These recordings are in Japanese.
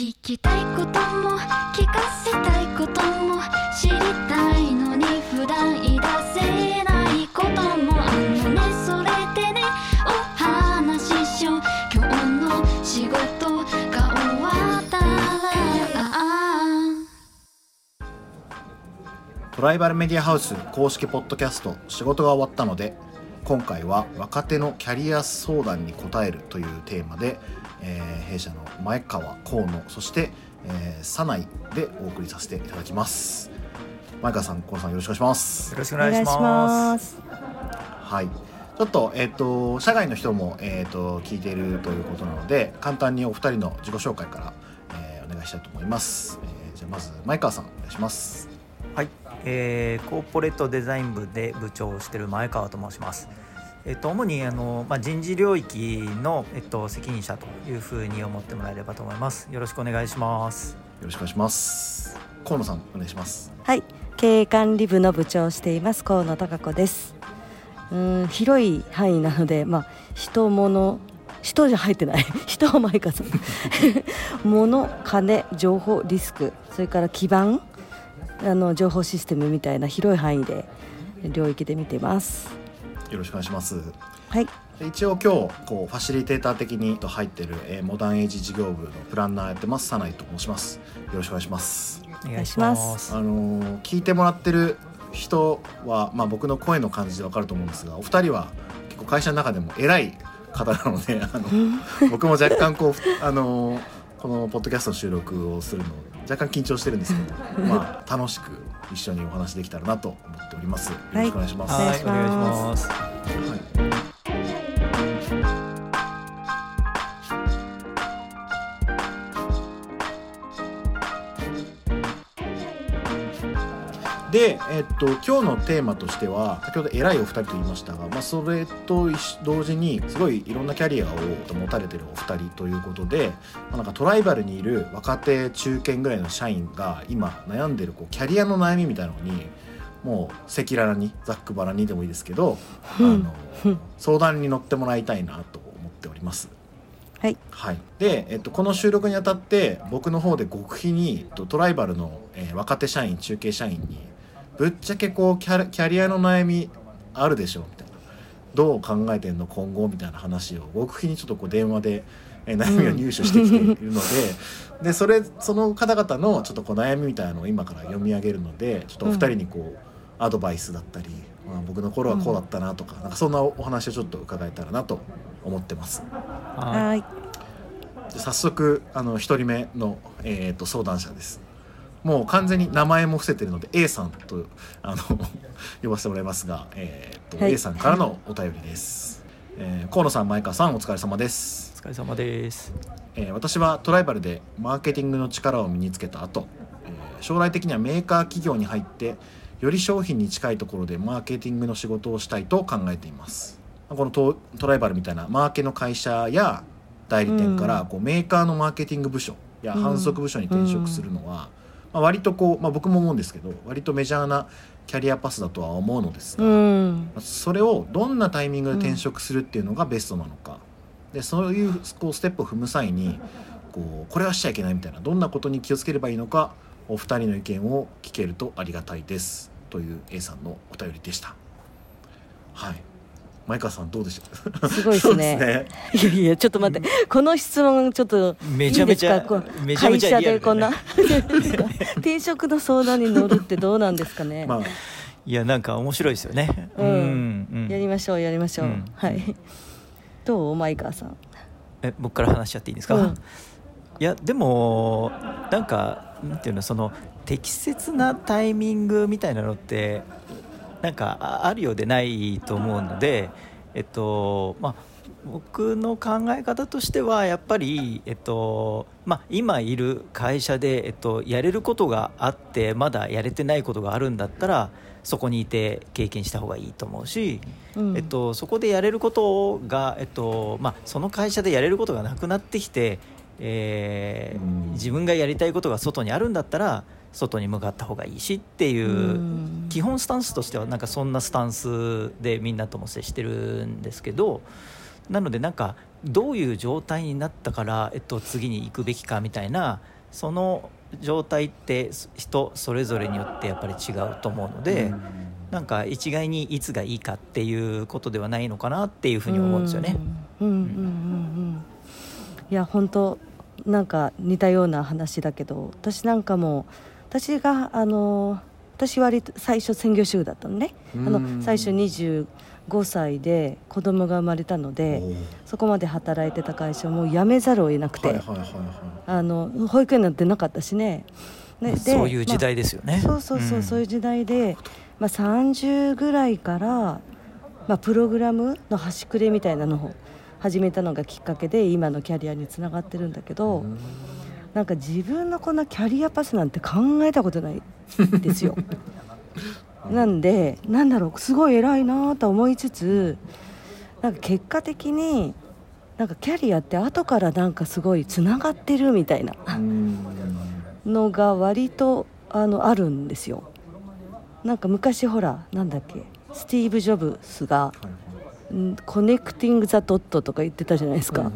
聞きたいことも聞かせたいことも知りたいのに普段言い出せないこともあのね。それでねお話ししよう。今日の仕事が終わったら。トライバルメディアハウス公式ポッドキャスト仕事が終わったので今回は若手のキャリア相談に応えるというテーマで、えー弊社の前川河野そして、えー、早内でお送りさせていただきます。前川さん河野さんよろしくお願いします。よろしくおお願いし願いしまます。す。はい。ちょっと,、えっと社外の人も、えっと聞いているということなので簡単にお二人の自己紹介から、えーお願いしたいと思います、えーじゃあまず前川さんお願いします。はい、えーコーポレートデザイン部で部長をしている前川と申します。えっと主にあのまあ人事領域のえっと責任者というふうに思ってもらえればと思います。よろしくお願いします。よろしくお願いします河野さんお願いしますはい、経営管理部の部長をしています河野貴子です。うん、広い範囲なので、まあ人物人じゃ入ってない 人は前川さん物金情報リスクそれから基盤あの情報システムみたいな広い範囲で領域で見てますよろしくお願いします。はい。で一応今日こうファシリテーター的にと入ってる、えーモダンエイジ事業部のプランナーやってますサナイと申します。よろしくお願いします。お願いします。あのー聞いてもらってる人は、まあ、僕の声の感じでわかると思うんですがお二人は結構会社の中でも偉い方なのであの 僕も若干こうあのーこのポッドキャストの収録をするの若干緊張してるんですけどまあ楽しく一緒にお話できたらなと思っております。よろしくお願いします、はい、おお願いし。ます。はいで、えっと、今日のテーマとしては先ほど偉いお二人と言いましたが、まあ、それと同時にすごいいろんなキャリアを持たれてるお二人ということで、まあ、なんかトライバルにいる若手中堅ぐらいの社員が今悩んでるこうキャリアの悩みみたいなのにもう赤裸々にざっくばらんにでもいいですけどあの相談に乗ってもらいたいなと思っております。はい。はい、で、えっと、この収録にあたって僕の方で極秘にえっとトライバルの、えー若手社員中継社員にぶっちゃけこうキャラキャリアの悩みあるでしょみたいな。どう考えてんの今後みたいな話を極秘にちょっとこう電話で、えー悩みを入手してきているので,、でそれその方々のちょっとこう悩みみたいなのを今から読み上げるのでちょっとお二人にこう、アドバイスだったり、まあ、僕の頃はこうだったなとか,、なんかそんなお話をちょっと伺えたらなと思ってます。ははい。で早速あの一人目の、えー、と相談者ですもう完全に名前も伏せてるので A さんとあの 呼ばせてもらいますが、えーとはい。A さんからのお便りです、えー河野さん前川さんお疲れ様です、い、お疲れ様です。えー私はトライバルでマーケティングの力を身につけた後、えー将来的にはメーカー企業に入ってより商品に近いところでマーケティングの仕事をしたいと考えています。このトトライバルみたいなマーケの会社や代理店からうん。こうメーカーのマーケティング部署やうん。販促部署に転職するのは、まあ、割とこう、まあ、僕も思うんですけど割とメジャーなキャリアパスだとは思うのですが、うん。それをどんなタイミングで転職するっていうのがベストなのか、でそういうこうステップを踏む際にこうこれはしちゃいけないみたいなどんなことに気をつければいいのかお二人の意見を聞けるとありがたいです。という A さんのお便りでした。はい前川さんどうでしょうすごいですね。いやいやちょっと待って。この質問ちょっとめちゃめちゃいいんですか？こうめちゃめちゃ会社でこんな 転職の相談に乗るってどうなんですかね、まあ。いや、なんか面白いですよね。うん。うんやりましょうやりましょう、うん。はい。どう？前川さん。え僕から話しちゃっていいですか、うん。いやでもなんかなんていうのその適切なタイミングみたいなのってなんかああるようでないと思うのでえっとまあ僕の考え方としてはやっぱり、えっとまあ、今いる会社で、えっと、やれることがあってまだやれてないことがあるんだったらそこにいて経験した方がいいと思うし、うん。えっと、そこでやれることが、えっとまあ、その会社でやれることがなくなってきて、えーうん。自分がやりたいことが外にあるんだったら外に向かった方がいいしっていううん。基本スタンスとしてはなんかそんなスタンスでみんなとも接してるんですけどなのでなんかどういう状態になったから、えっと、次に行くべきかみたいなその状態って人それぞれによってやっぱり違うと思うので、なんか一概にいつがいいかっていうことではないのかなっていうふうに思うんですよね。いや本当なんか似たような話だけど私なんかも私があの私割と最初専業主婦だったのね。あうん。の最初25歳で子供が生まれたのでそこまで働いてた会社をもう辞めざるを得なくて、保育園なんてなかったしね。ねでそういう時代ですよね。そうそうそう、ん。そういう時代で、まあ、30ぐらいから、まあ、プログラムの端くれみたいなのを始めたのがきっかけで今のキャリアにつながってるんだけど、なんか自分のこのキャリアパスなんて考えたことないんですよ。なんでなんだろうすごい偉いなと思いつつなんか結果的になんかキャリアって後からなんかすごいつながってるみたいな。うん。のが割とあのあるんですよ。なんか昔ほらなんだっけスティーブ・ジョブスがはいはい。ん「コネクティング・ザ・ドット」とか言ってたじゃないですか、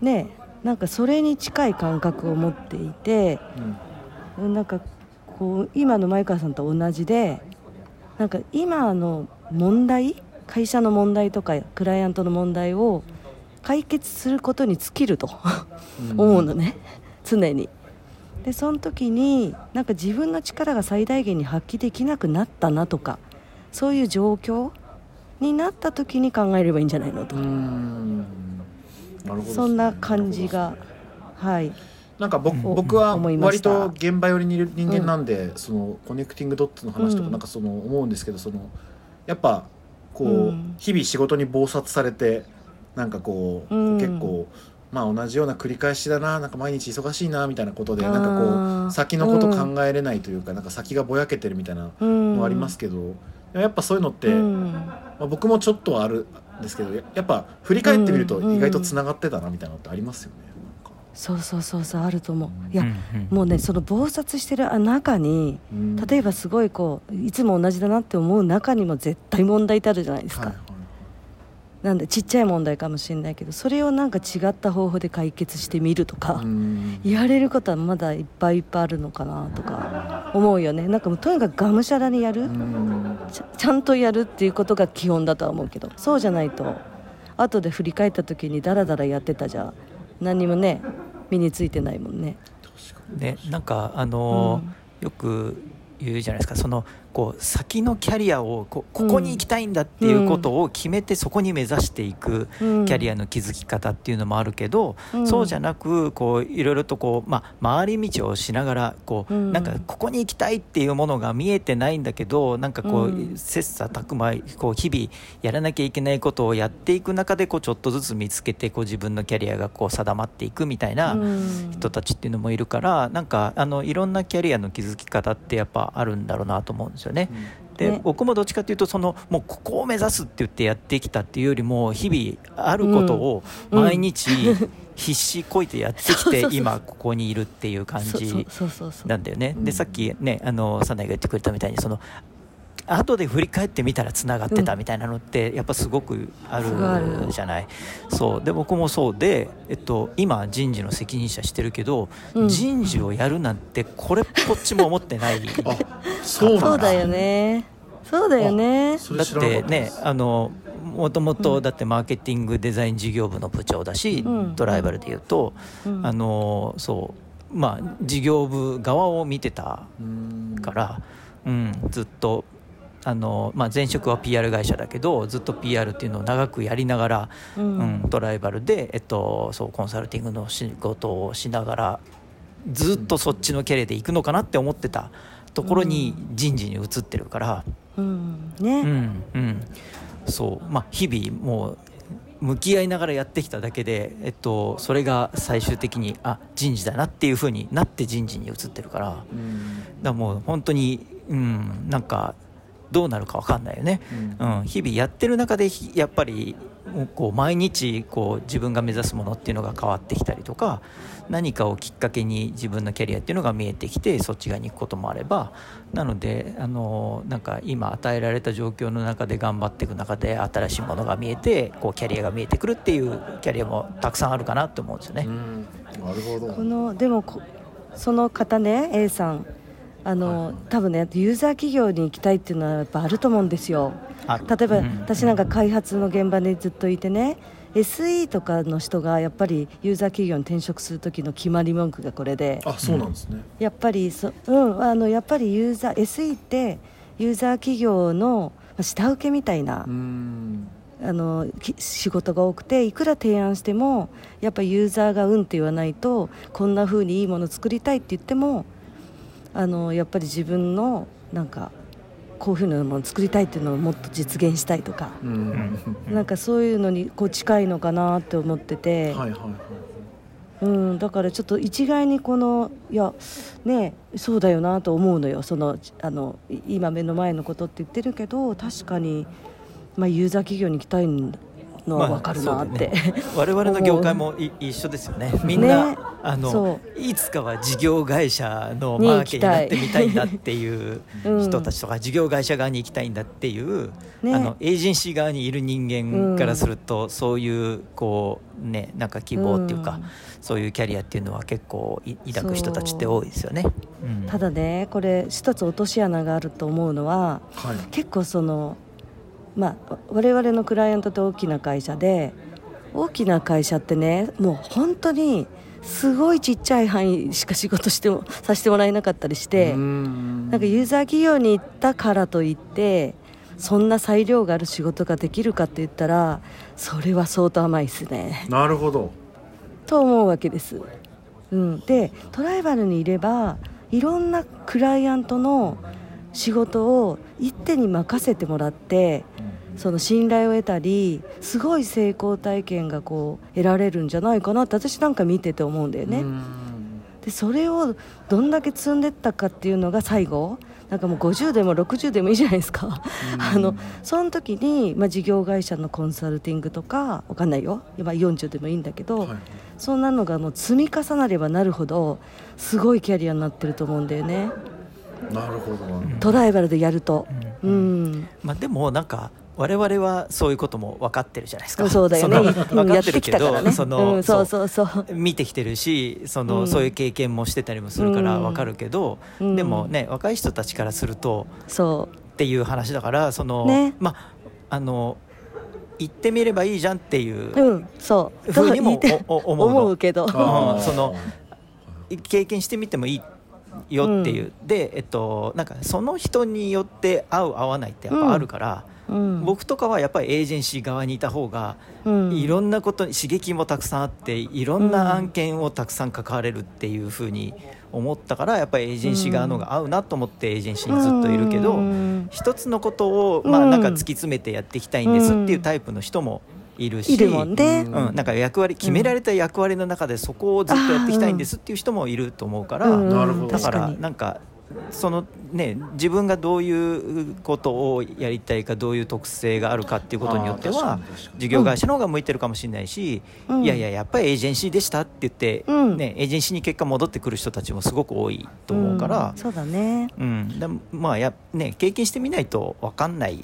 ねなんかそれに近い感覚を持っていてうんなんかこう今の前川さんと同じでなんか今の問題会社の問題とかクライアントの問題を解決することに尽きるとうん。思うのね、常に。でその時になんか自分の力が最大限に発揮できなくなったなとかそういう状況になった時に考えればいいんじゃないのと、ね。そんな感じがはい。なんか僕,、うん僕は割と現場寄りにいる人間なんで、そのコネクティングドットの話とうん。かなんかその思うんですけどそのやっぱこう、うん。日々仕事に忙殺されてなんかこう、うん。結構まあ同じような繰り返しだななんか毎日忙しいなみたいなことでなんかこう先のこと考えれないというか、なんか先がぼやけてるみたいなうん。のはありますけど、やっぱそういうのって、うん。まあ、僕もちょっとはあるんですけどややっぱ振り返ってみるとうん意外とつながってたなみたいなのってありますよね。なんかそうそうそうそうあると思う。いや、うんうん。もうねその忙殺してる中にうん。例えばすごいこういつも同じだなって思う中にも絶対問題ってあるじゃないですか、はいはいなんでちっちゃい問題かもしれないけどそれをなんか違った方法で解決してみるとか、うん。やれることはまだいっぱいいっぱいあるのかなとか思うよね。なんかもうとにかくがむしゃらにやる、うん。ちゃんとやるっていうことが基本だとは思うけどそうじゃないと後で振り返った時にダラダラやってたじゃ何にもね身についてないもんね。ね、なんかあのーうん。よく言うじゃないですか。そのこう先のキャリアをこここに行きたいんだっていうことを決めてそこに目指していくうん。キャリアの築き方っていうのもあるけど、うん。そうじゃなくこういろいろとこう、まあ、回り道をしながらこう、うん。なんかここに行きたいっていうものが見えてないんだけどなんかこう、うん。切磋琢磨こう日々やらなきゃいけないことをやっていく中でこうちょっとずつ見つけてこう自分のキャリアがこう定まっていくみたいな。うん。人たちっていうのもいるからなんかあのいろんなキャリアの築き方ってやっぱあるんだろうなと思うんですよね。で、ね。僕もどっちかというとそのもうここを目指すって言ってやってきたっていうよりも日々あることをうん。毎日必死こいてやってきて 今ここにいるっていう感じなんだよね。うん。でさっきねあのサナイが言ってくれたみたいにその後で振り返ってみたらつながってたみたいなのってやっぱすごくあるる。じゃない？そう。で僕もそうで、えっと、今人事の責任者してるけど、うん。人事をやるなんてこれっぽっちも思ってない。あそうだ。よね。そうだよね。だってねあのもともとだってマーケティングデザイン事業部の部長だし、うん。ドライバルでいうと、うん。あのそう。まあ事業部側を見てたうん。から、うん、ずっとあの、まあ、前職は PR 会社だけどずっと PR っていうのを長くやりながら、ううんんドライバルで、えっと、そうコンサルティングの仕事をしながらずっとそっちのキャリアで行くのかなって思ってたところに人事に移ってるから。うん。うね、んうん、そう。まあ日々もう向き合いながらやってきただけで、えっと、それが最終的にあ人事だなっていうふうになって人事に移ってるから。だかうんらもう本当に、うん、なんかどうなるか分かんないよね、うん。うん、日々やってる中でひやっぱりこう毎日こう自分が目指すものっていうのが変わってきたりとか何かをきっかけに自分のキャリアっていうのが見えてきてそっち側に行くこともあればなのであのなんか今与えられた状況の中で頑張っていく中で新しいものが見えてこうキャリアが見えてくるっていうキャリアもたくさんあるかなと思うんですよね。うん。なるほど。このでもこその方ね A さんあの、多分ねユーザー企業に行きたいっていうのはやっぱあると思うんですよ。例えば、うん。私なんか開発の現場でずっといてね SE とかの人がやっぱりユーザー企業に転職する時の決まり文句がこれで。あそうなんですね、やっぱりそ、うん、あのやっぱりユーザー SE ってユーザー企業のまあ下請けみたいな、うん。あのき仕事が多くていくら提案してもやっぱユーザーがうんって言わないとこんな風にいいもの作りたいって言ってもあのやっぱり自分のなんかこういうふうなもの作りたいっていうのをもっと実現したいとか、うん。なんかそういうのにこう近いのかなって思ってて、はいはいはい。うん、だからちょっと一概にこのいやねそうだよなと思うのよ。そのあのい今目の前のことって言ってるけど確かに、まあ、ユーザー企業に行きたいのは分かるなって、まあね。我々の業界もい一緒ですよね。みんな、ねあのそいつかは事業会社のマーケになってみたいんだっていううん人たちとか、事業会社側に行きたいんだっていう、ね。あのエージェンシー側にいる人間からすると、そういうこうねなんか希望っていうか、うん。そういうキャリアっていうのは結構い抱く人たちって多いですよね。うん。ただねこれ一つ落とし穴があると思うのははい。結構そのまあ我々のクライアントって大きな会社で大きな会社ってねもう本当にすごいちっちゃい範囲しか仕事してもさせてもらえなかったりして、うんなんかユーザー企業に行ったからといってそんな裁量がある仕事ができるかって言ったらそれは相当甘いですね。なるほどと思うわけです。うん、でトライバルにいればいろんなクライアントの仕事を一手に任せてもらってその信頼を得たりすごい成功体験がこう得られるんじゃないかなって私なんか見てて思うんだよね。うん。でそれをどんだけ積んでったかっていうのが最後。なんかもう50でも60でもいいじゃないですか、あのその時に、まあ、事業会社のコンサルティングとかわかんないよ。今40でもいいんだけど、はい。そんなのがもう積み重なればなるほどすごいキャリアになってると思うんだよね。なるほど。なるほどトライバルでやると。ううんん、まあ、でもなんか我々はそういうことも分かってるじゃないですか。そうだよね。分かやってるけきたからね。ど、その、うん、そうそうそう。見てきてるしその、うん。そういう経験もしてたりもするからうん。分かるけど、うん。でもね若い人たちからするとそっていう話だからその、ね。まああの行ってみればいいじゃんっていうそう。ふうにも思うけど。その経験してみてもいいよっていう、で、えっと、なんかその人によって合う合わないってやっぱあるから、うん、僕とかはやっぱりエージェンシー側にいた方がうん。いろんなことに刺激もたくさんあっていろんな案件をたくさん関われるっていうふうに思ったからやっぱりエージェンシー側の方が合うなと思ってエージェンシーにずっといるけどうん一つのことをまあうん。なんか突き詰めてやっていきたいんですっていうタイプの人もいるし。うんうん、なんか役割決められた役割の中でそこをずっとやっていきたいんですっていう人もいると思うから、うん。なるほどだからなんかそのね自分がどういうことをやりたいかどういう特性があるかっていうことによっては事業会社の方が向いてるかもしれないし、うん。いやいややっぱりエージェンシーでしたって言って、うん。ね、エージェンシーに結果戻ってくる人たちもすごく多いと思うから。ん、そうだね。うん。でまあやね、経験してみないと分かんない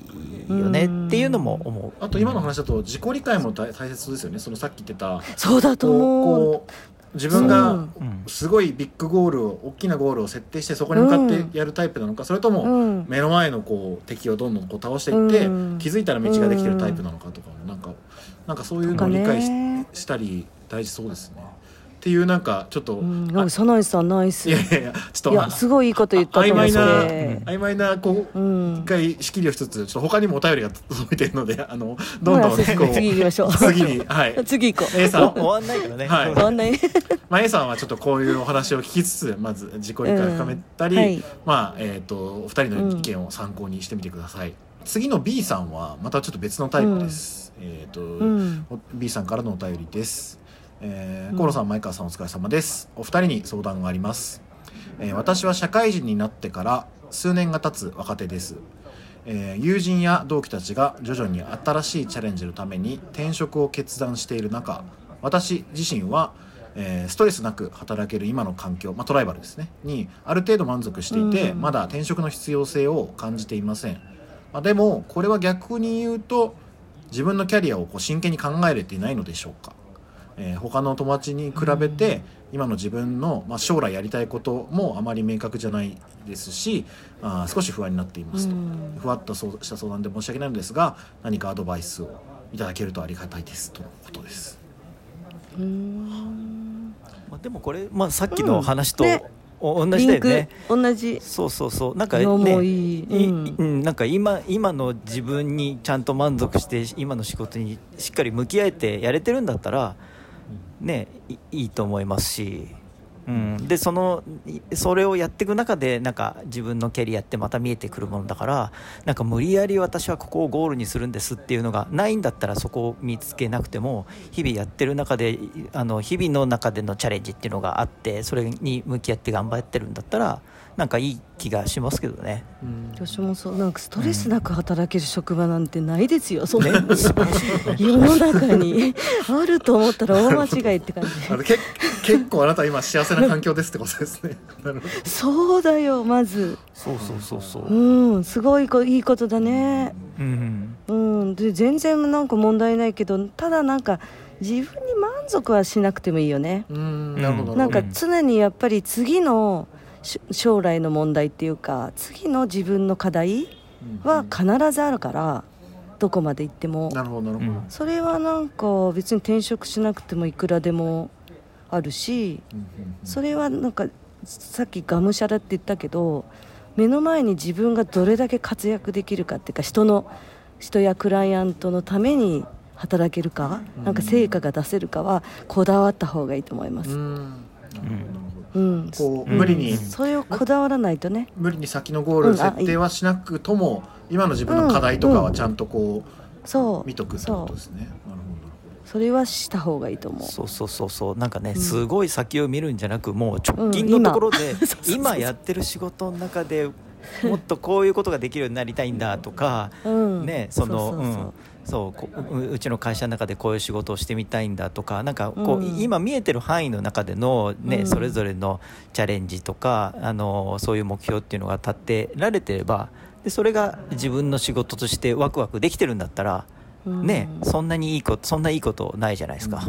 よねっていうのも思う。あと今の話だと自己理解も大大切ですよね。そのさっき言ってたそうだと思う自分がすごいビッグゴールを大きなゴールを設定してそこに向かってやるタイプなのかそれともうん。目の前のこう敵をどんどんこう倒していってうん。気づいたら道ができてるタイプなのかとかもなんかなんかそういうのを理解ししたり大事そうですね。っていうなんかちょっと、うん、あなんか早苗さんナイス。いやいやいやちょっといやすごいいいこと言った曖昧な曖昧なこううん。一回仕切りをしつつちょっと他にもお便りが届いてるのであのどんどんねこう次行きましょう。次に はい。次行こ A さん。終わんないからね、はい。う終わんない。まあ、A さんはちょっとこういうお話を聞きつつまず自己理解を深めたり、うんはい。まあえっ、とお二人の意見を参考にしてみてください、次の B さんはまたちょっと別のタイプです、えっ、と、うん。お B さんからのお便りです、えー、さん前川さんお疲れ様です。お二人に相談があります、えー私は社会人になってから数年が経つ若手です。えー友人や同期たちが徐々に新しいチャレンジのために転職を決断している中私自身は、えーストレスなく働ける今の環境、まあ、トライバルですね。にある程度満足していて、うん。まだ転職の必要性を感じていません、まあ、でもこれは逆に言うと自分のキャリアをこう真剣に考えれていないのでしょうか、えー他の友達に比べて今の自分の、まあ、将来やりたいこともあまり明確じゃないですしあー少し不安になっていますと、うん。ふわっとそうした相談で申し訳ないのですが何かアドバイスをいただけるとありがたいですとのことです。うーん。まあ、でもこれ、まあ、さっきの話と、うんね。お同じだよね。同じ。そうそうそう。なんかのねもい。いいうん。うん、なんか今今の自分にちゃんと満足して今の仕事にしっかり向き合えてやれてるんだったらねいいいと思いますし、うん、でそのいそれをやっていく中でなんか自分のキャリアってまた見えてくるものだからなんか無理やり私はここをゴールにするんですっていうのがないんだったらそこを見つけなくても日々やってる中でいあの日々の中でのチャレンジっていうのがあってそれに向き合って頑張ってるんだったらなんかいい気がしますけどね。うん。私もそうなんかストレスなく働ける職場なんてないですよ、そんねな素晴らしいよね世の中に。あると思ったら大間違いって感じ。あのけ結構あなた今幸せな環境ですってことですね。なるほど。そうだよまず。そうそうそうそう。うんすごいこいいことだね。うん。うん。で全然なんか問題ないけどただなんか自分に満足はしなくてもいいよね。うん。なるほど。なんかうん常にやっぱり次のし将来の問題っていうか次の自分の課題は必ずあるからどこまで行っても。なるほどなるほど。うん。それはなんか別に転職しなくてもいくらでもあるしうんうんそれはなんかさっきがむしゃらって言ったけど目の前に自分がどれだけ活躍できるかっていうか人の人やクライアントのために働けるか、うんなんか成果が出せるかはこだわった方がいいと思います。うん。うん、こううん無理にそれをこだわらないとね。無理に先のゴール設定はしなくとも今の自分の課題とかはちゃんとこそう。う見とくってことですね。なるほど。なるそれはした方がいいと思う。そうそうそうそう。なんかね、ん。すごい先を見るんじゃなくもう直近うんのところで、うそうそう。今やってる仕事の中でもっとこういうことができるようになりたいんだとか、うん、ねそのうそうそう。うん。そうこううちの会社の中でこういう仕事をしてみたいんだとかなんかこう、うん。今見えてる範囲の中での、ねうん。それぞれのチャレンジとかあのそういう目標っていうのが立てられてればでそれが自分の仕事としてワクワクできてるんだったら、うん。ねそんなにいいことそんないいことないじゃないですか。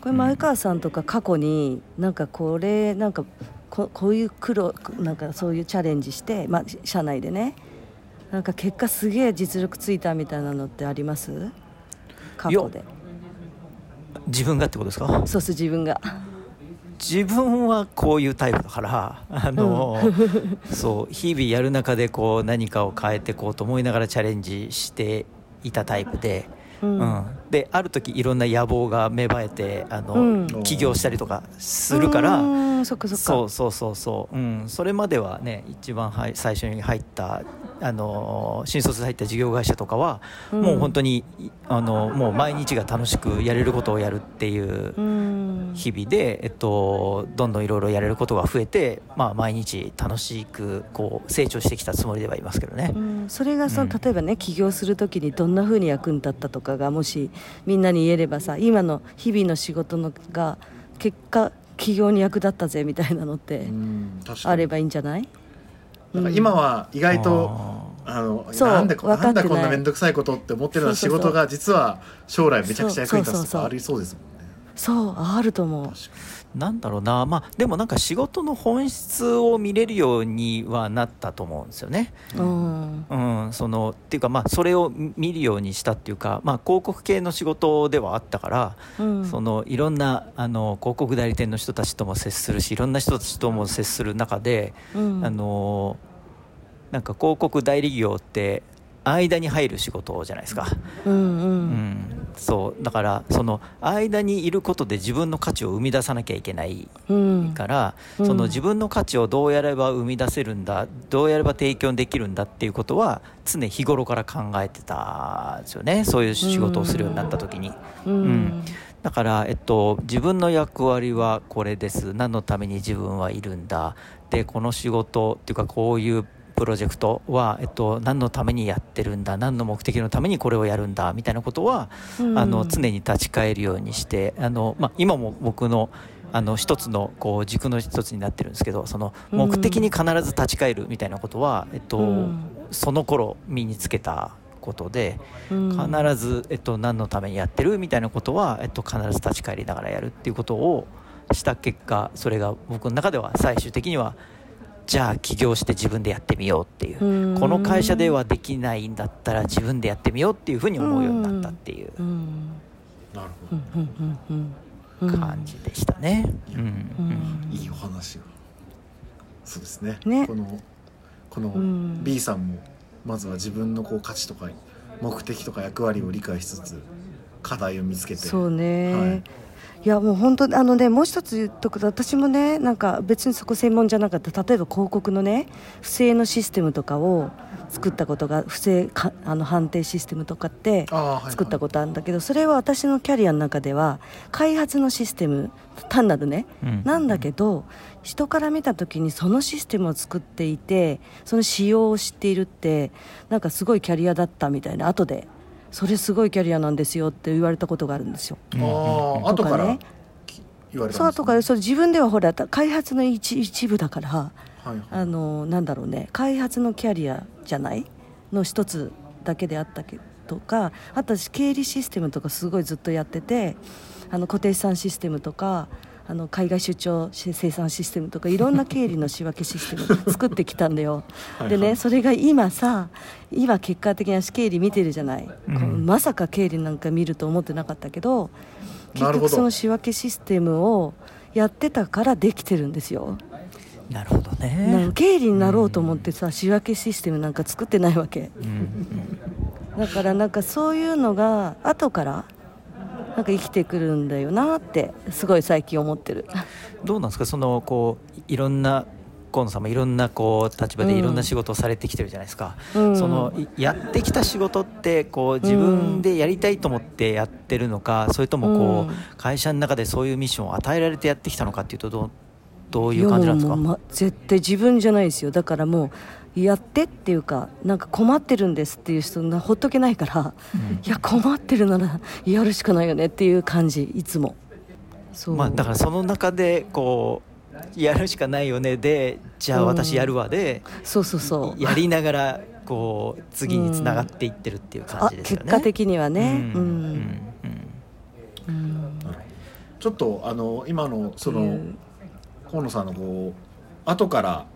これ前川さんとか過去になんかこれなんかここういう苦労なんかそういうチャレンジして、まあ、社内でねなんか結果すげえ実力ついたみたいなのってあります？過去で。自分がってことですか？そうそう自分が。自分はこういうタイプだからあの、そう日々やる中でこう何かを変えていこうと思いながらチャレンジしていたタイプで、ううんんである時いろんな野望が芽生えてあの、うん。起業したりとかするから。うん。そうそうそうそう、うん、それまではね一番はい最初に入ったあの新卒で入った事業会社とかは、うん。もう本当にいあのもう毎日が楽しくやれることをやるっていううん。日々で、えっと、どんどんいろいろやれることが増えて、まあ、毎日楽しくこう成長してきたつもりではいますけどね。う。ん。それがその、うん。例えばね起業するときにどんなふうに役に立ったとかがもしみんなに言えればさ今の日々の仕事のが結果起業に役立ったぜみたいなのってあればいいんじゃない？なんか今は意外とああのなんでなんだこんな面倒くさいことって思ってるような仕事が実は将来めちゃくちゃ役に立つとかありそうですもんね。そうあると思うなんだろうな、まあ、でもなんか仕事の本質を見れるようにはなったと思うんですよね。うん。うん、そのっていうか、まあ、それを見るようにしたっていうか、まあ、広告系の仕事ではあったから、うん。そのいろんなあの広告代理店の人たちとも接するしいろんな人たちとも接する中で、うん。あのなんか広告代理業って間に入る仕事じゃないですか。うんううん。ん、そう。だからその間にいることで自分の価値を生み出さなきゃいけないうん。から、うん。その自分の価値をどうやれば生み出せるんだどうやれば提供できるんだっていうことは常日頃から考えてたんですよね。そういう仕事をするようになった時に。うん。うん。だから、えっと、自分の役割はこれです。何のために自分はいるんだ。でこの仕事っていうかこういうプロジェクトは、えっと、何のためにやってるんだ何の目的のためにこれをやるんだみたいなことは、うん。あの常に立ち返るようにしてあの、まあ、今も僕のあの一つのこう軸の一つになってるんですけどそのうん。目的に必ず立ち返るみたいなことは、えっとうん。その頃身につけたことでうん。必ず、えっと、何のためにやってるみたいなことは、えっと、必ず立ち返りながらやるっていうことをした結果それが僕の中では最終的にはじゃあ起業して自分でやってみようっていう。うん。この会社ではできないんだったら自分でやってみようっていうふうに思うようになったっていう。うん。なるほうんうん。うん。うん感じでしたね。いいお話が。そうですね。ね。このこのうん。B さんもまずは自分のこう価値とか目的とか役割を理解しつつ課題を見つけて。そうね、はいい、やもう本当あのねもう一つ言っとくと私もねなんか別にそこ専門じゃなかった。例えば広告のね不正のシステムとかを作ったことが不正かあの判定システムとかって作ったことあるんだけどそれは私のキャリアの中では開発のシステム単なるねうん。なんだけど人から見た時にそのシステムを作っていてその仕様を知っているってなんかすごいキャリアだったみたいな後でそれすごいキャリアなんですよって言われたことがあるんですよ。あとかね。き言われたそうんです後からそう自分ではほら開発の一一部だからはいはい。あのなんだろうね。開発のキャリアじゃないの一つだけであったけどかあと私経理システムとかすごいずっとやっててあの固定資産システムとかあの海外出張し生産システムとかいろんな経理の仕分けシステム作ってきたんだよ。はいでねそれが今さ今結果的に私経理見てるじゃない、うん。まさか経理なんか見ると思ってなかったけど結局その仕分けシステムをやってたからできてるんですよ。なるほどなね。経理になろうと思ってさ仕分けシステムなんか作ってないわけ。うん。だからなんかそういうのが後からなんか生きてくるんだよなってすごい最近思ってる。どうなんですか？そのこういろんな河野さんもいろんなこう立場でうん。いろんな仕事をされてきてるじゃないですか、うん。そのいやってきた仕事ってこう自分でやりたいと思ってやってるのか、それともこう、うん。会社の中でそういうミッションを与えられてやってきたのかっていうとどうどういう感じなんですか？ま絶対自分じゃないですよ。だからもうやってっていうかなんか困ってるんですっていう人なほっとけないから、いや困ってるならやるしかないよねっていう感じいつも。そう、まあ、だからその中でこうやるしかないよねでじゃあ私やるわで、そうそうそう。やりながらこう次につながっていってるっていう感あじですよね。結果的にはね。うん。うん。うん。うん。ちょっとあの今のそのうん河野さんのこう後から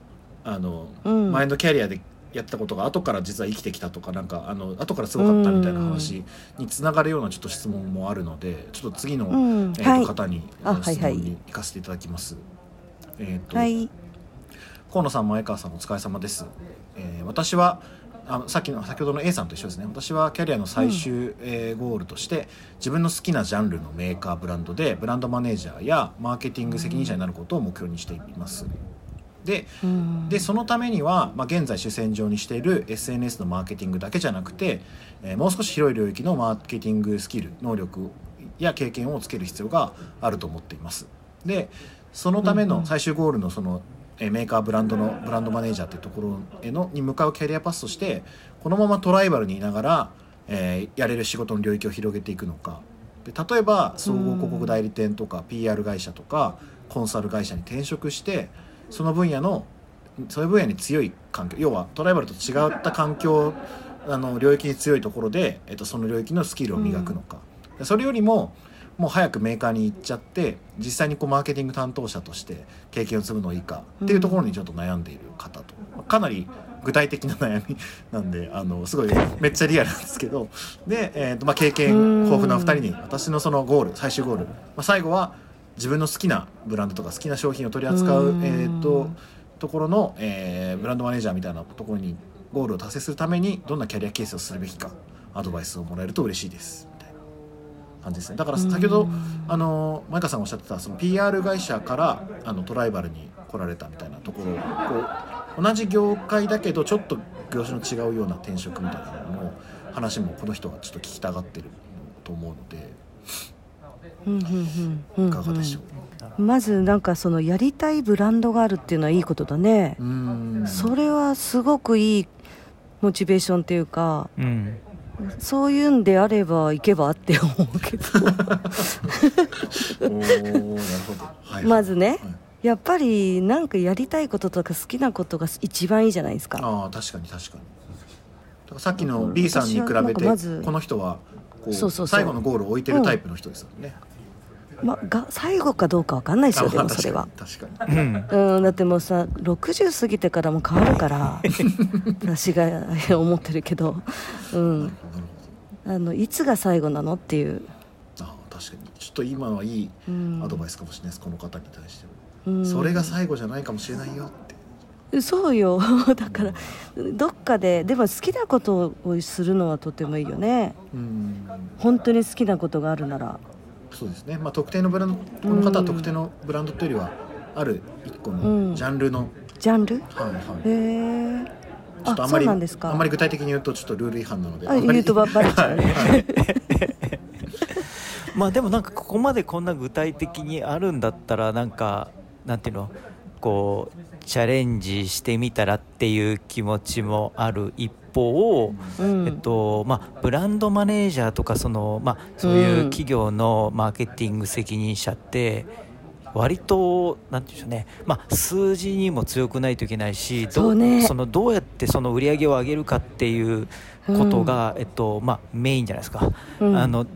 あの、うん。前のキャリアでやったことが後から実は生きてきたとかなんかあの後からすごかったみたいな話につながるようなちょっと質問もあるのでちょっと次の、うん。えーとはい。方に質はいはい。問に行かせていただきます。えーとはい。河野さん前川さんお疲れ様です、えー私はあのさっきの先ほどの A さんと一緒ですね。私はキャリアの最終、えーゴールとして自分の好きなジャンルのメーカーブランドでブランドマネージャーやマーケティング責任者になることを目標にしています。でうん。でそのためには、まあ、現在主戦場にしている SNS のマーケティングだけじゃなくて、えーもう少し広い領域のマーケティングスキル能力や経験をつける必要があると思っています。でそのための最終ゴールのその、えーメーカーブランドのブランドマネージャーっていうところへのに向かうキャリアパスとしてこのままトライバルにいながら、えーやれる仕事の領域を広げていくのか。で例えば総合広告代理店とか PR 会社とかコンサル会社に転職してその分野のそういう分野に強い環境要はトライバルと違った環境あの領域に強いところで、えっと、その領域のスキルを磨くのか、でそれよりももう早くメーカーに行っちゃって実際にこうマーケティング担当者として経験を積むのがいいかっていうところにちょっと悩んでいる方と、かなり具体的な悩みなんであのすごいめっちゃリアルなんですけどで、えーとまあ、経験豊富なお二人に私のそのゴール最終ゴール、まあ、最後は自分の好きなブランドとか好きな商品を取り扱う、うん。えー、とところの、えーブランドマネージャーみたいなところにゴールを達成するためにどんなキャリアケースをするべきかアドバイスをもらえると嬉しいです感じですね。だ。から先ほどあの前川さんがおっしゃってたその PR 会社からあのトライバルに来られたみたいなところこう同じ業界だけどちょっと業種の違うような転職みたいなのの話もこの人はちょっと聞きたがってると思うのでうんうんうんうん。いかがでしょう、まずなんかそのやりたいブランドがあるっていうのはいいことだね、うん。それはすごくいいモチベーションっていうかうんそういうんであれば行けばって思うけど。はい、まずねはい。やっぱりなんかやりたいこととか好きなことが一番いいじゃないですか。ああ確かに確かに。さっきの B さんに比べてこの人はこうそうそうそう。最後のゴールを置いてるタイプの人ですよね、まあが最後かどうかわかんないですよでもそれは。確かに。うんうんだってもうさ60過ぎてからも変わるから 私が思ってるけど。うん。あのいつが最後なのっていう、ああ確かに。ちょっと今はいいうん。アドバイスかもしれないです、この方に対しても、うん。それが最後じゃないかもしれないよって。そうよ。だからどっかででも好きなことをするのはとてもいいよね。うん。本当に好きなことがあるならそうですね。まあ特定のブランドこの方は特定のブランドというよりはある一個うん。のジャンルの、ジャンル？はいはい。へえちょっとあんまりあんまり具体的に言うとちょっとルール違反なのであんまり言うとばバレちゃう。ね まあでもなんかここまでこんな具体的にあるんだったらなんかなんていうの？こうチャレンジしてみたらっていう気持ちもある一方、うん。えっとまあ、ブランドマネージャーとかその、まあ、そういう企業のマーケティング責任者って割となんていうんでしょうね、まあ、数字にも強くないといけないしどそうね。そのどうやってその売り上げを上げるかっていうことが、えっとまあ、メインじゃないですか、うん。あの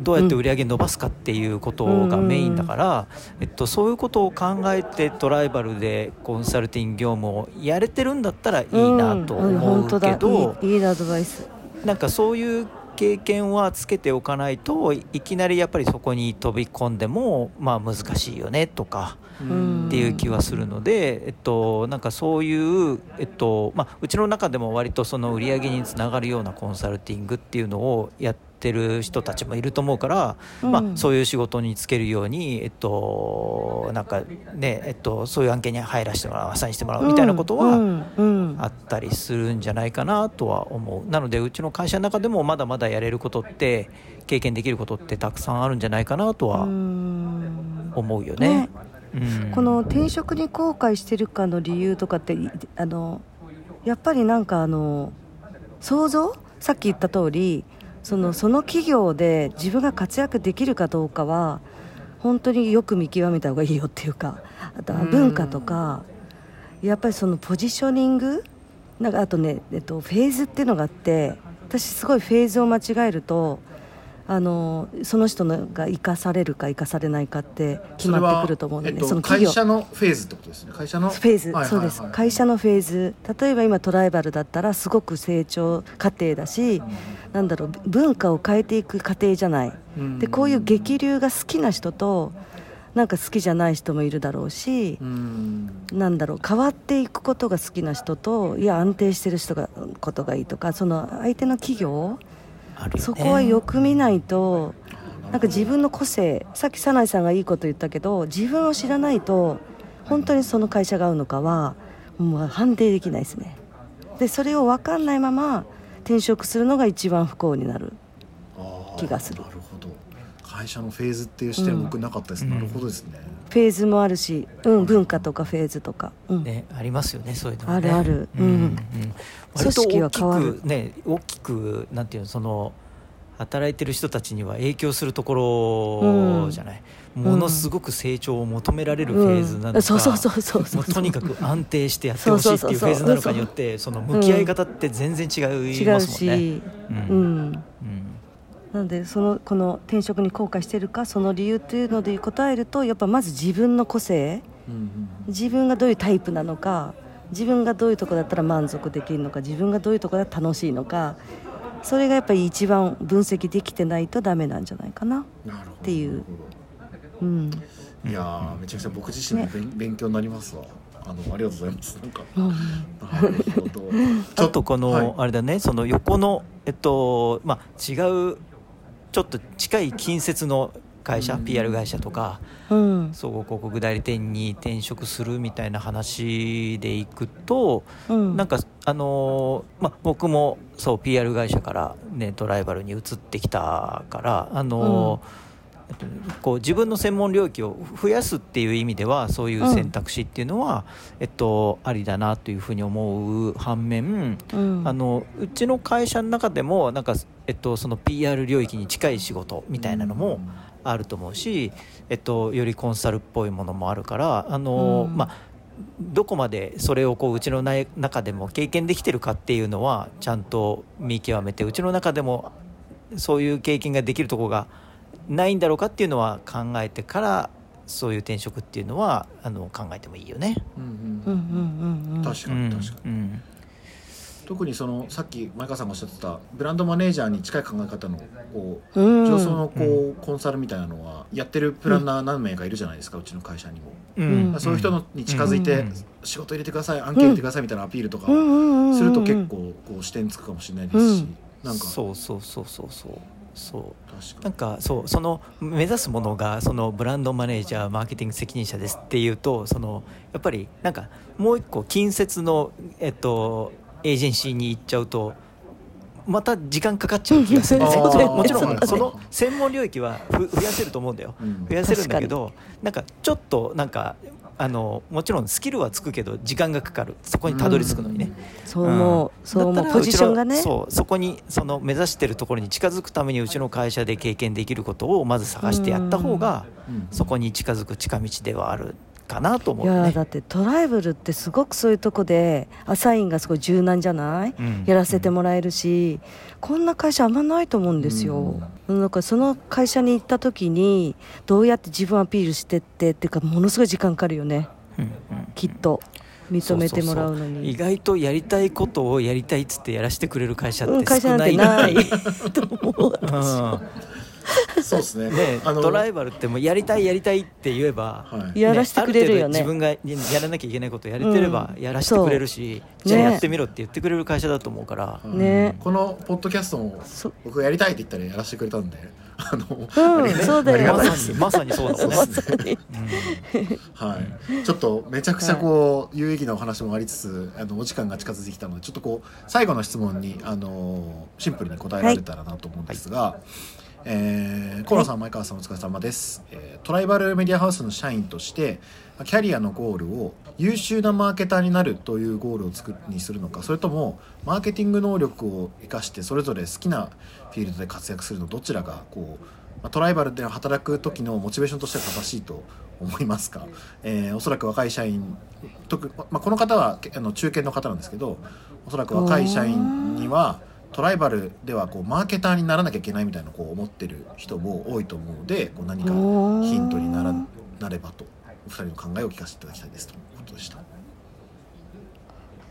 どうやって売り上げ伸ばすかっていうことがメインだから、えっと、そういうことを考えてトライバルでコンサルティング業務をやれてるんだったらいいなとうん。うん。思うけど。いいいいアドバイス。なんかそういう経験はつけておかないといきなりやっぱりそこに飛び込んでもまあ難しいよねとかうん。っていう気はするので、えっと、なんかそういう、えっとまあ、うちの中でも割とその売り上げにつながるようなコンサルティングっていうのをやってる人たちもいると思うから、まあう、んそういう仕事に就けるように、えっとなんかねえっと、そういう案件に入らせてもらうアサインしてもらうみたいなことは、あったりするんじゃないかなとは思う。なのでうちの会社の中でもまだまだやれることって経験できることってたくさんあるんじゃないかなとうはん。思うよね。ね。うん。この転職に後悔してるかの理由とかっていあのやっぱりなんかあの想像？さっき言った通りそのその企業で自分が活躍できるかどうかは本当によく見極めた方がいいよっていうかあとは文化とかやっぱりそのポジショニングなんかあとね、えっと、フェーズっていうのがあって私すごいフェーズを間違えるとあのその人のが生かされるか生かされないかって決まってくると思うんだよね。それはえっと会社のフェーズってことですね。会社のフェーズ、はいはいはい。そうです。会社のフェーズ。例えば今トライバルだったらすごく成長過程だし、なんだろう文化を変えていく過程じゃない、うん。でこういう激流が好きな人となんか好きじゃない人もいるだろうしう、ん。なんだろう変わっていくことが好きな人といや安定してる人がことがいいとかその相手の企業あるよね。そこはよく見ないとなんか自分の個性さっき早苗さんがいいこと言ったけど自分を知らないと本当にその会社が合うのかはもう判定できないですね。でそれを分かんないまま転職するのが一番不幸になる気がする。なるほど。会社のフェーズっていう視点僕なかったです、うん。なるほどですね、フェーズもあるし、うん、文化とかフェーズとか、うん。ね、ありますよねそういうのはね。あるある。うんうん割と組織は大き変わる。くね大きくなんていうのその働いてる人たちには影響するところじゃない、ん。ものすごく成長を求められるフェーズなのか、うん。そうそうそうそうそう。もうとにかく安定してやってほしいっていうフェーズなのかによってその向き合い方って全然違い違うますもんね。し、ううん。ん。うん。なのでそのこの転職に後悔してるかその理由というので答えるとやっぱまず自分の個性。自分がどういうタイプなのか自分がどういうとこだったら満足できるのか自分がどういうとこだったら楽しいのかそれがやっぱり一番分析できてないとダメなんじゃないかな。なるほどっていう。なるうん。いやーめちゃくちゃ僕自身も勉,、勉強になりますわ。あのありがとうございます。なんかうん。なるほど。あとこの、はい。あれだねその横のえっとまあ違うちょっと近い近接の会社、うん。PR 会社とかうん。総合広告代理店に転職するみたいな話でいくと、うん。なんかあのーまあ僕もそう PR 会社からねドライバルに移ってきたからあのーえっとこう自分の専門領域を増やすっていう意味ではそういう選択肢っていうのは、えっと、ありだなというふうに思う反面、うん。あのうちの会社の中でもなんか、えっと、その PR 領域に近い仕事みたいなのもあると思うし、えっと、よりコンサルっぽいものもあるからあの、うん。まあどこまでそれをこううちの内中でも経験できてるかっていうのはちゃんと見極めてうちの中でもそういう経験ができるところがないんだろうかっていうのは考えてからそういう転職っていうのはあの考えてもいいよね。うんうん。うんうんうんうん。確かに確かに、うん特にそのさっき前川さんがおっしゃってたブランドマネージャーに近い考え方のこううん。上層のこうコンサルみたいなのはやってるプランナー何名かいるじゃないですかうちの会社にも、うん。そういう人のに近づいてうん。仕事入れてください案件入れてくださいみたいなアピールとかすると結構こう視点つくかもしれないですし、うん。なんか。そうそうそうそうそう。そう。確かなんかそうその目指すものがそのブランドマネージャーマーケティング責任者ですっていうとそのやっぱりなんかもう一個近接の、えっと、エージェンシーに行っちゃうとまた時間かかっちゃう気がする。ねうんもちろんその専門領域はふ増やせると思うんだよ。うん増やせるんだけどなんかちょっとなんかあのもちろんスキルはつくけど時間がかかる。そこにたどり着くのにね、そう思う、そう思だったらうポジションがね。そうそこにその目指してるところに近づくためにうちの会社で経験できることをまず探してやった方がうん。そこに近づく近道ではあるかなと思いうやねだってトライブルってすごくそういうとこでアサインがすごい柔軟じゃない、うん。やらせてもらえるしこんな会社あんまないと思うんですよ、なんかその会社に行った時にどうやって自分アピールしてってっていうかものすごい時間かかるよね。うんうんきっと認めてもらうのに。意外とやりたいことをやりたいっつってやらせてくれる会社ってうん会社なん少ないてないねと思うそうですね。ねあのドライバルってもうやりたいやりたいって言えば、はい。やらせてくれるよね。あ程度自分がやらなきゃいけないことやれてればうん。やらせてくれるし、そうじゃあねやってみろって言ってくれる会社だと思うから、うん。ね。このポッドキャストもそ僕がやりたいって言ったらやらせてくれたんであの、うんそうだよ。まさにまさにそうだもん。ねはい、ちょっとめちゃくちゃこう有意義なお話もありつつあのお時間が近づいてきたのでちょっとこう最後の質問にあのシンプルに答えられたらなと思うんですが、えー河野さん前川さんお疲れ様です、えートライバルメディアハウスの社員としてキャリアのゴールを優秀なマーケターになるというゴールを作るにするのかそれともマーケティング能力を生かしてそれぞれ好きなフィールドで活躍するのどちらがこうまトライバルで働く時のモチベーションとしては正しいと思いますか、えーおそらく若い社員特、まあ、この方はあの中堅の方なんですけどおそらく若い社員にはトライバルではこうマーケターにならなきゃいけないみたいなこう思ってる人も多いと思うのでこう何かヒントにならなればとお二人の考えを聞かせていただきたいですということでした。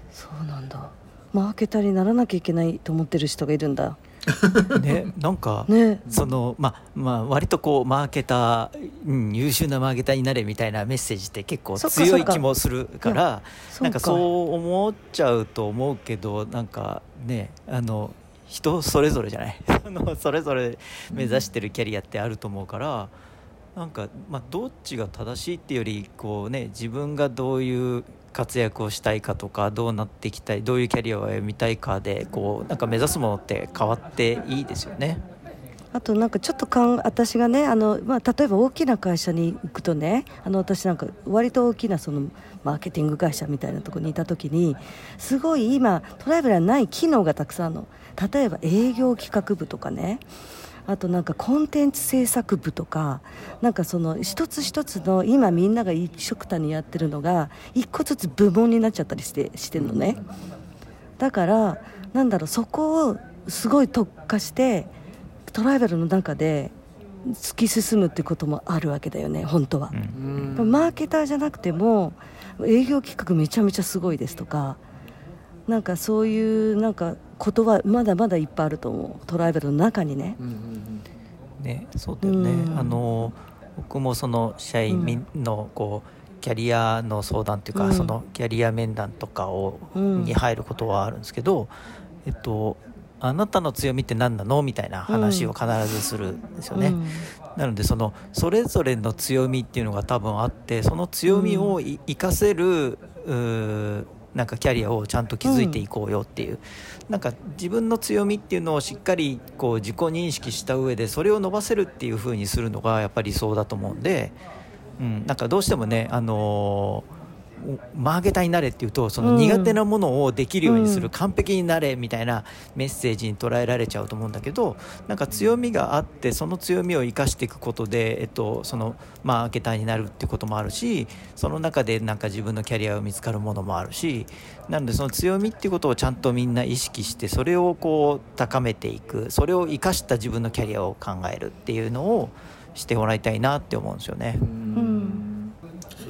そうなんだ。マーケターにならなきゃいけないと思ってる人がいるんだ ねなんか、ね。そのまあまあ割とこうマーケター、うん、優秀なマーケターになれみたいなメッセージって結構強い気もするからか。なんかそう思っちゃうと思うけどなんかねあの人それぞれじゃない？それぞれ目指してるキャリアってあると思うから、なんか、まあ、どっちが正しいっていうよりこう、ね、自分がどういう活躍をしたいかとかどうなっていきたいどういうキャリアを歩みたいかでこうなんか目指すものって変わっていいですよね。あとなんかちょっとかん私がねあの、まあ、例えば大きな会社に行くとねあの私なんか割と大きなそのマーケティング会社みたいなところにいた時にすごい今トライブルはない機能がたくさんあるの例えば営業企画部とかねあとなんかコンテンツ制作部とかなんかその一つ一つの今みんなが一緒くたにやってるのが一個ずつ部門になっちゃったりしてしてるのね。だからなんだろうそこをすごい特化してトライバルの中で突き進むってこともあるわけだよね本当は、うん。マーケターじゃなくても営業企画めちゃめちゃすごいですとかなんかそういうなんかことはまだまだいっぱいあると思う。トライバルの中にね。うんうんね、そうだよね、うん。あの僕もその社員のこうキャリアの相談というか、うん。そのキャリア面談とかを、うん。に入ることはあるんですけど、えっと、あなたの強みって何なの？みたいな話を必ずするんですよね。うん。なのでそのそれぞれの強みっていうのが多分あってその強みをい生かせるなんかキャリアをちゃんと築いていこうよっていう、なんか自分の強みっていうのをしっかりこう自己認識した上でそれを伸ばせるっていう風にするのがやっぱり理想だと思うんで、うん、なんかどうしてもね、あのーマーケターになれっていうとその苦手なものをできるようにする、うん完璧になれみたいなメッセージに捉えられちゃうと思うんだけどなんか強みがあってその強みを生かしていくことで、えっと、そのマーケターになるっていうこともあるしその中でなんか自分のキャリアを見つかるものもあるしなのでその強みっていうことをちゃんとみんな意識してそれをこう高めていくそれを生かした自分のキャリアを考えるっていうのをしてもらいたいなって思うんですよね。うん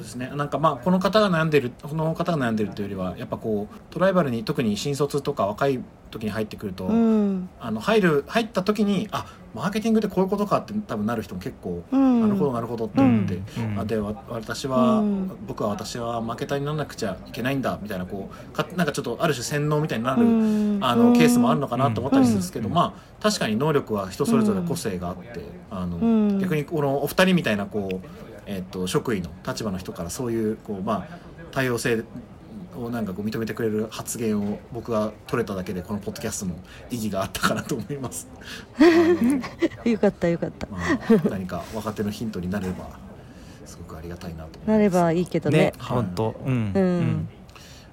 ですね。なんかまあこの方が悩んでるこの方が悩んでるというよりはやっぱこうトライバルに特に新卒とか若い時に入ってくると、うん。あの入る入った時にあマーケティングってこういうことかって多分なる人も結構、うん。なるほどなるほどって思って、うん。あでわ私は、うん。僕は私はマーケターにならなくちゃいけないんだみたいなこうかなんかちょっとある種洗脳みたいになる、うん。あのケースもあるのかなと思ったりするんですけど、うん。まあ確かに能力は人それぞれ個性があって、あのうん。逆にこのお二人みたいなこう、えっと職位の立場の人からそういうこう、まあ、多様性をなんかこう認めてくれる発言を僕が取れただけでこのポッドキャストの意義があったかなと思います。よかったよかった。まあ、何か若手のヒントになればすごくありがたいなと思います。なればいいけどね。ね本当。うんうん。ありがと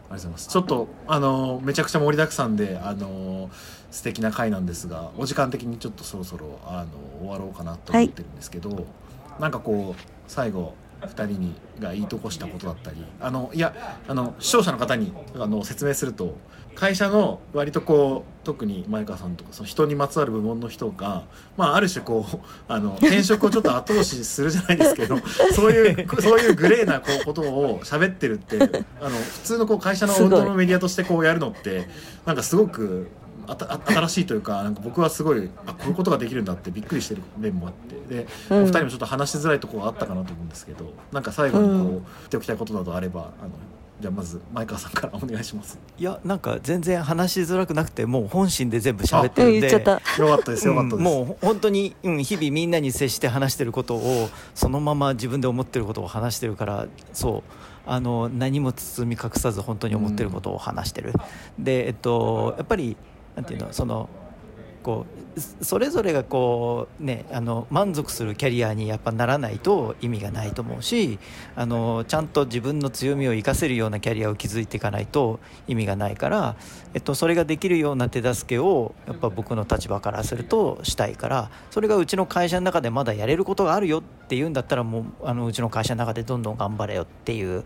うございます。ちょっとあのめちゃくちゃ盛りだくさんであの素敵な回なんですが、お時間的にちょっとそろそろあの終わろうかなと思ってるんですけど、なんかこう最後二人にが言い残したことだったり、あのいやあの視聴者の方にあの説明すると。会社の割とこう特に前川さんとかその人にまつわる部門の人が、まあ、ある種こうあの転職をちょっと後押しするじゃないですけど そういうそういうグレーなこうことを喋ってるってあの普通のこう会社のすごい本当のメディアとしてこうやるのってなんかすごくあたあ新しいというかなんか僕はすごいあこういうことができるんだってびっくりしてる面もあって。で、うん。お二人もちょっと話しづらいところがあったかなと思うんですけどなんか最後にこう、うん。言っておきたいことなどあればあのじゃあまず前川さんからお願いします。いやなんか全然話しづらくなくてもう本心で全部喋ってうんるんでよかったですよかったです。うん。もう本当に、うん、日々みんなに接して話してることをそのまま自分で思ってることを話してるからそう。あの何も包み隠さず本当に思ってることを話してる、でえっとやっぱりなんていうのそのこうそれぞれがこうねあの満足するキャリアにやっぱならないと意味がないと思うしあのちゃんと自分の強みを生かせるようなキャリアを築いていかないと意味がないから、えっと、それができるような手助けをやっぱ僕の立場からするとしたいからそれがうちの会社の中でまだやれることがあるよっていうんだったらもうあのうちの会社の中でどんどん頑張れよっていう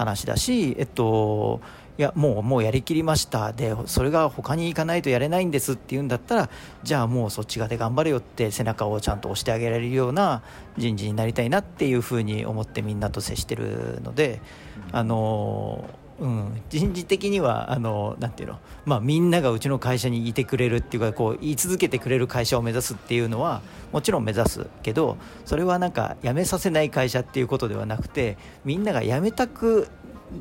話だし、えっと、いやもうもうやりきりました。でそれが他に行かないとやれないんですっていうんだったらじゃあもうそっち側で頑張れよって背中をちゃんと押してあげられるような人事になりたいなっていうふうに思ってみんなと接してるので、あのうん、人事的にはあのなんていうの、まあ、みんながうちの会社にいてくれるっていうかこう言い続けてくれる会社を目指すっていうのはもちろん目指すけどそれはなんか辞めさせない会社っていうことではなくてみんなが辞めたく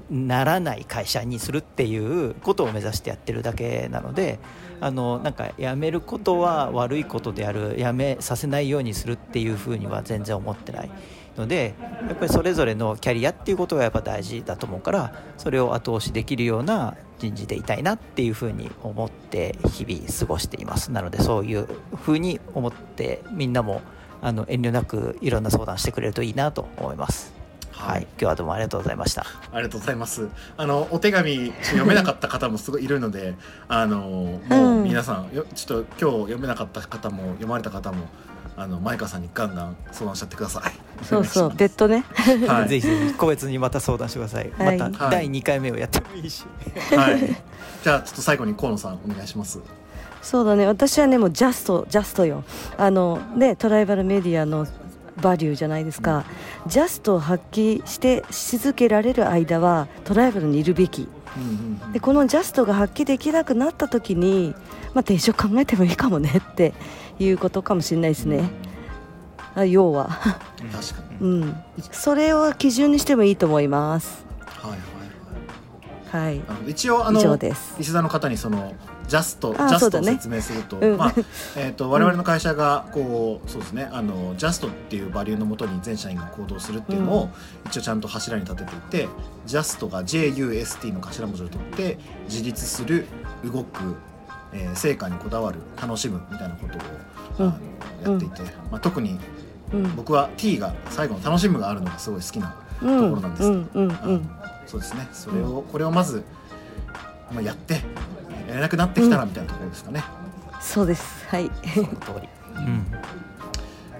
ならない会社にするっていうことを目指してやってるだけなのであのなんか辞めることは悪いことである辞めさせないようにするっていうふうには全然思ってないのでやっぱりそれぞれのキャリアっていうことがやっぱ大事だと思うからそれを後押しできるような人事でいたいなっていうふうに思って日々過ごしていますなのでそういうふうに思ってみんなもあの遠慮なくいろんな相談してくれるといいなと思います。はい、今日はどうもありがとうございました。ありがとうございます。あのお手紙読めなかった方もすごいいるので、あのもううん皆さんよちょっと今日読めなかった方も読まれた方もあの前川さんにガンガン相談しちゃってください。そうそう別途ねはい ぜひぜひ個別にまた相談してください。はいまたはい第2回目をやってもいいし。はい。じゃあちょっと最後に河野さんお願いします。そうだね私はねもうジャストジャストよあのねトライバルメディアのバリューじゃないですか、ジャストを発揮してし続けられる間はトライバルにいるべき。うんうんでこのジャストが発揮できなくなった時に、まあ、転職考えてもいいかもね っていうことかもしれないですね、あ要は、確かに。うん、それを基準にしてもいいと思います。はいはいはい。一応あのです。石田の方にそのジャスト、ジャストを説明すると、うん。まあえー、と我々の会社がこうそうですねあのジャストっていうバリューのもとに全社員が行動するっていうのを一応ちゃんと柱に立てていて、ジャストが JUST の頭文字を取って自立する動く、えー成果にこだわる楽しむみたいなことを、うん。あのやっていて、まあ、特にうん。僕は T が最後の楽しむがあるのがすごい好きなとうんころなんですうん。うん。あのうん。そうですね。それをこれをまず、まあ、やってやれなくなってきたらみたいなところですかね。そうです。はい。その通り。うん。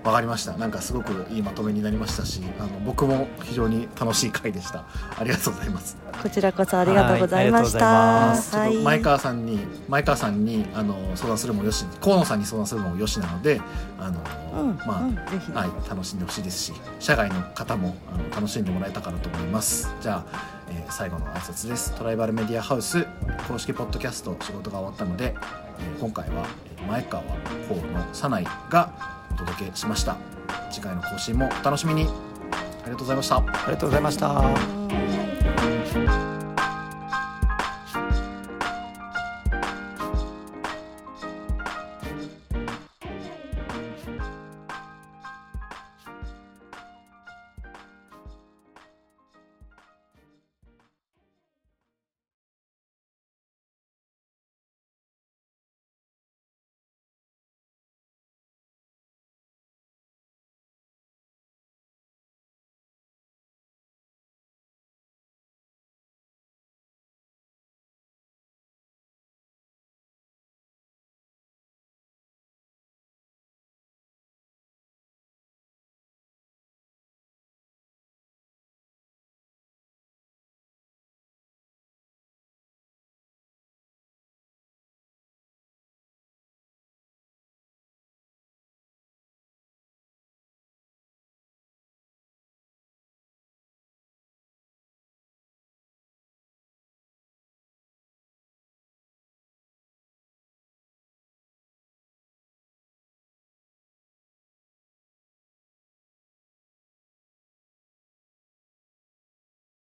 わかりました。なんかすごくいいまとめになりましたしあの僕も非常に楽しい回でした。ありがとうございます。こちらこそありがとうございました。はい。前川さんに前川さんにあの相談するもよし河野さんに相談するのもよしなのであの、うんまあ、うんはい、楽しんでほしいですし社外の方もあの楽しんでもらえたかなと思います。じゃあ、えー最後の挨拶です。トライバルメディアハウス公式ポッドキャスト仕事が終わったので、えー今回はえ前川幸の早内がお届けしました。次回の更新もお楽しみに。ありがとうございました。ありがとうございました。